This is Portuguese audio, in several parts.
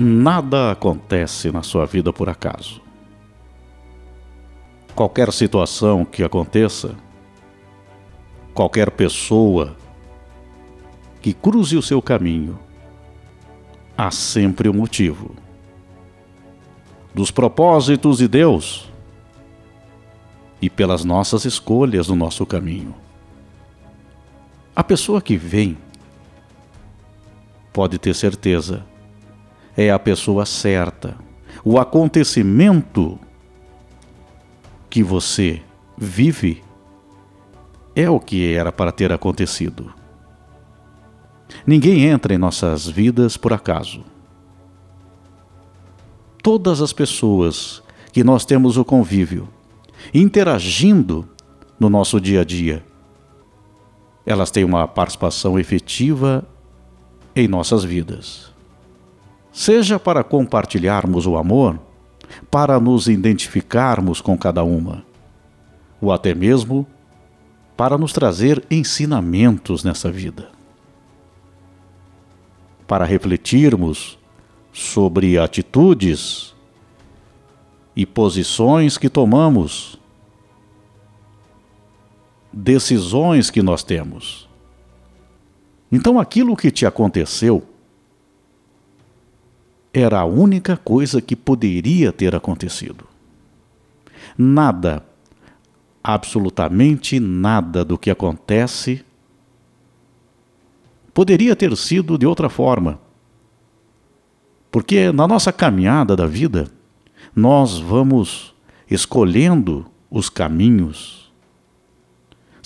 Nada acontece na sua vida por acaso. Qualquer situação que aconteça, qualquer pessoa que cruze o seu caminho, há sempre um motivo. Dos propósitos de Deus e pelas nossas escolhas no nosso caminho. A pessoa que vem, pode ter certeza, é a pessoa certa. O acontecimento que você vive é o que era para ter acontecido. Ninguém entra em nossas vidas por acaso. Todas as pessoas que nós temos o convívio, interagindo no nosso dia a dia, elas têm uma participação efetiva em nossas vidas. Seja para compartilharmos o amor, para nos identificarmos com cada uma, ou até mesmo para nos trazer ensinamentos nessa vida. Para refletirmos sobre atitudes e posições que tomamos decisões que nós temos. Então aquilo que te aconteceu era a única coisa que poderia ter acontecido. Nada, absolutamente nada do que acontece poderia ter sido de outra forma. Porque na nossa caminhada da vida, nós vamos escolhendo os caminhos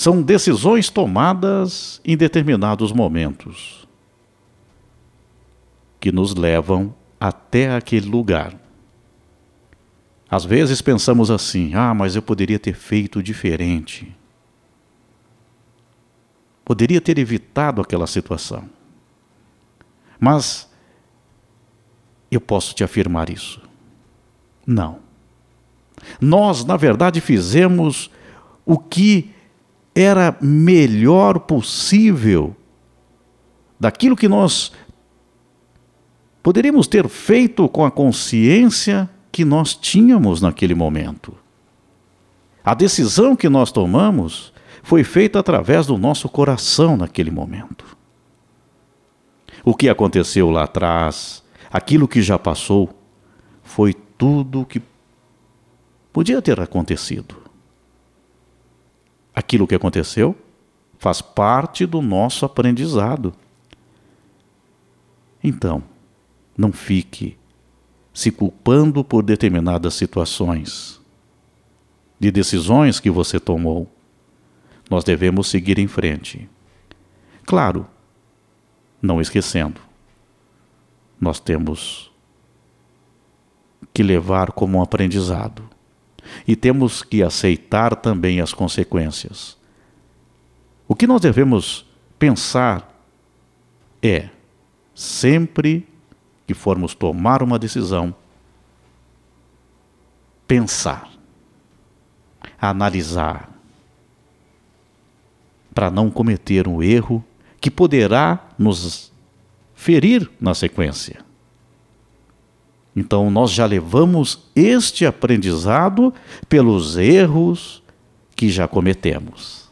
são decisões tomadas em determinados momentos que nos levam até aquele lugar. Às vezes pensamos assim: ah, mas eu poderia ter feito diferente. Poderia ter evitado aquela situação. Mas eu posso te afirmar isso. Não. Nós, na verdade, fizemos o que era melhor possível daquilo que nós poderíamos ter feito com a consciência que nós tínhamos naquele momento. A decisão que nós tomamos foi feita através do nosso coração naquele momento. O que aconteceu lá atrás, aquilo que já passou, foi tudo o que podia ter acontecido aquilo que aconteceu faz parte do nosso aprendizado. Então, não fique se culpando por determinadas situações, de decisões que você tomou. Nós devemos seguir em frente. Claro, não esquecendo, nós temos que levar como um aprendizado e temos que aceitar também as consequências. O que nós devemos pensar é, sempre que formos tomar uma decisão, pensar, analisar, para não cometer um erro que poderá nos ferir na sequência. Então nós já levamos este aprendizado pelos erros que já cometemos.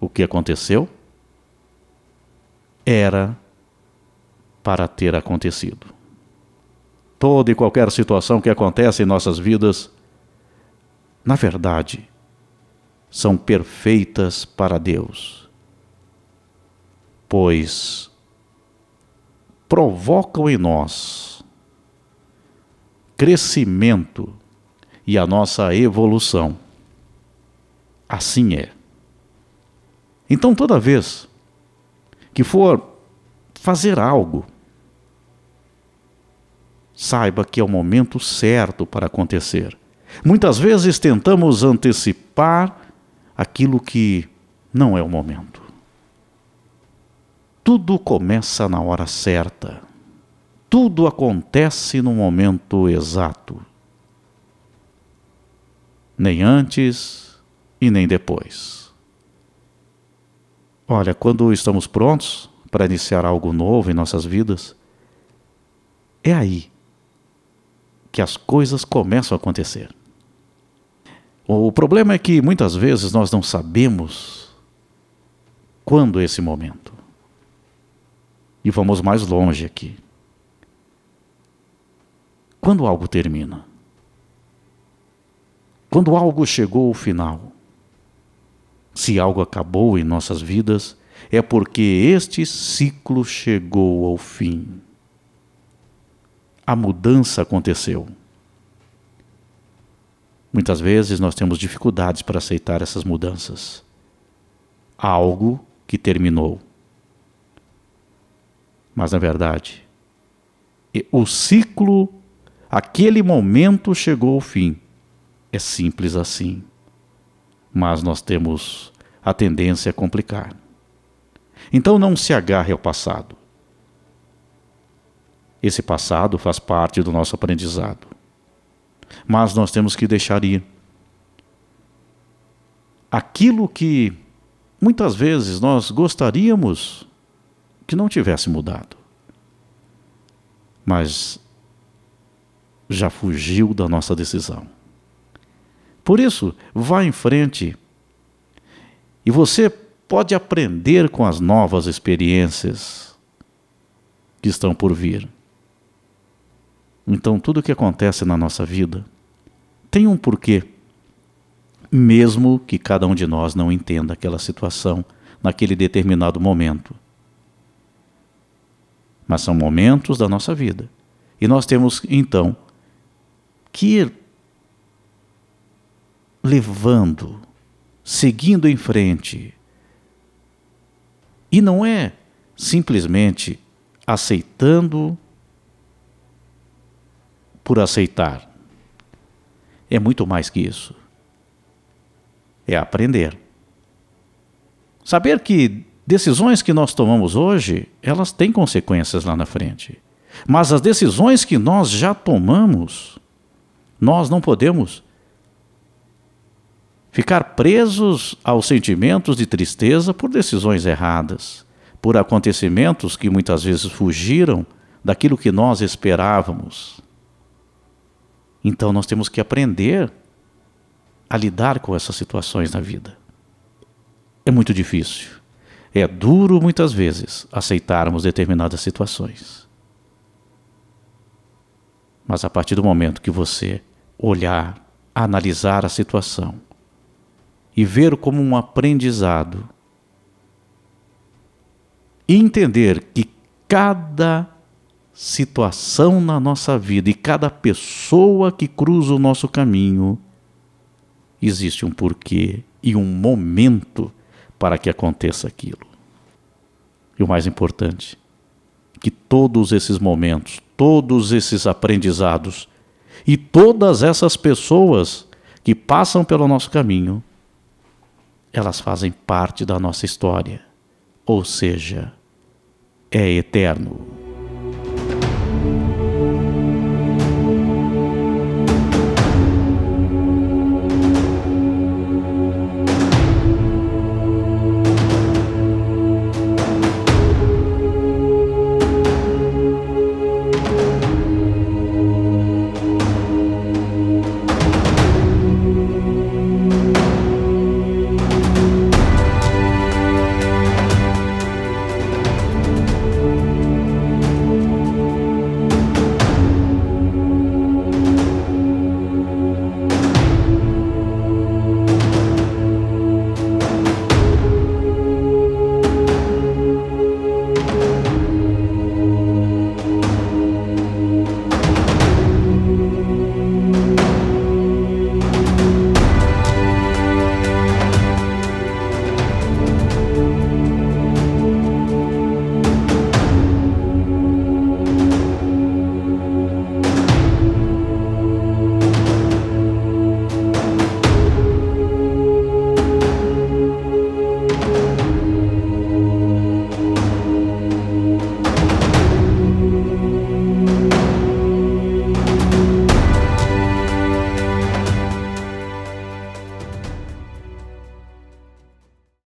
O que aconteceu era para ter acontecido. Toda e qualquer situação que acontece em nossas vidas, na verdade, são perfeitas para Deus, pois provocam em nós crescimento e a nossa evolução. Assim é. Então, toda vez que for fazer algo, saiba que é o momento certo para acontecer. Muitas vezes tentamos antecipar aquilo que não é o momento. Tudo começa na hora certa tudo acontece no momento exato. Nem antes e nem depois. Olha, quando estamos prontos para iniciar algo novo em nossas vidas, é aí que as coisas começam a acontecer. O problema é que muitas vezes nós não sabemos quando é esse momento. E vamos mais longe aqui. Quando algo termina? Quando algo chegou ao final? Se algo acabou em nossas vidas, é porque este ciclo chegou ao fim. A mudança aconteceu. Muitas vezes nós temos dificuldades para aceitar essas mudanças. Algo que terminou. Mas na verdade, o ciclo, aquele momento chegou ao fim. É simples assim. Mas nós temos a tendência a complicar. Então não se agarre ao passado. Esse passado faz parte do nosso aprendizado. Mas nós temos que deixar ir. Aquilo que muitas vezes nós gostaríamos que não tivesse mudado. Mas já fugiu da nossa decisão. Por isso, vá em frente. E você pode aprender com as novas experiências que estão por vir. Então, tudo o que acontece na nossa vida tem um porquê, mesmo que cada um de nós não entenda aquela situação naquele determinado momento. Mas são momentos da nossa vida. E nós temos, então, que ir levando, seguindo em frente, e não é simplesmente aceitando por aceitar. É muito mais que isso. É aprender. Saber que decisões que nós tomamos hoje, elas têm consequências lá na frente. Mas as decisões que nós já tomamos, nós não podemos ficar presos aos sentimentos de tristeza por decisões erradas, por acontecimentos que muitas vezes fugiram daquilo que nós esperávamos. Então nós temos que aprender a lidar com essas situações na vida. É muito difícil. É duro muitas vezes aceitarmos determinadas situações. Mas a partir do momento que você olhar, analisar a situação, e ver como um aprendizado. E entender que cada situação na nossa vida e cada pessoa que cruza o nosso caminho existe um porquê e um momento para que aconteça aquilo. E o mais importante, que todos esses momentos, todos esses aprendizados e todas essas pessoas que passam pelo nosso caminho elas fazem parte da nossa história, ou seja, é eterno.